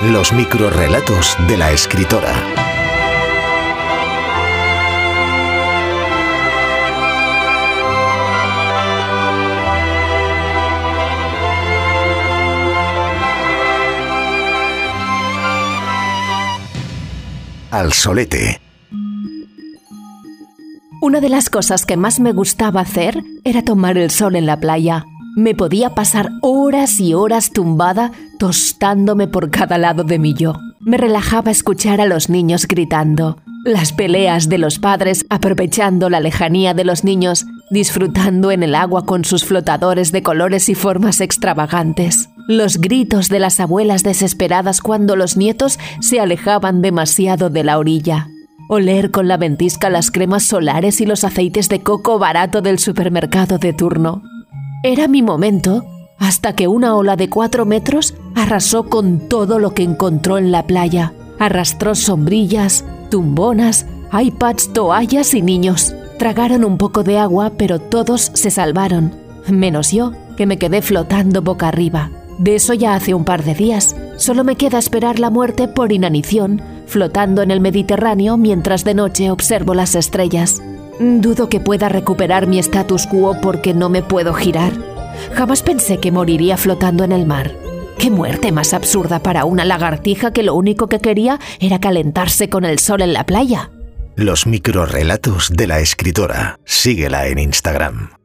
Los microrrelatos de la escritora. Al solete. Una de las cosas que más me gustaba hacer era tomar el sol en la playa. Me podía pasar horas y horas tumbada tostándome por cada lado de mi yo. Me relajaba escuchar a los niños gritando, las peleas de los padres aprovechando la lejanía de los niños, disfrutando en el agua con sus flotadores de colores y formas extravagantes, los gritos de las abuelas desesperadas cuando los nietos se alejaban demasiado de la orilla, oler con la ventisca las cremas solares y los aceites de coco barato del supermercado de turno. Era mi momento hasta que una ola de cuatro metros arrasó con todo lo que encontró en la playa. Arrastró sombrillas, tumbonas, iPads, toallas y niños. Tragaron un poco de agua, pero todos se salvaron, menos yo, que me quedé flotando boca arriba. De eso ya hace un par de días. Solo me queda esperar la muerte por inanición, flotando en el Mediterráneo mientras de noche observo las estrellas. Dudo que pueda recuperar mi status quo porque no me puedo girar. Jamás pensé que moriría flotando en el mar. Qué muerte más absurda para una lagartija que lo único que quería era calentarse con el sol en la playa. Los microrrelatos de la escritora. Síguela en Instagram.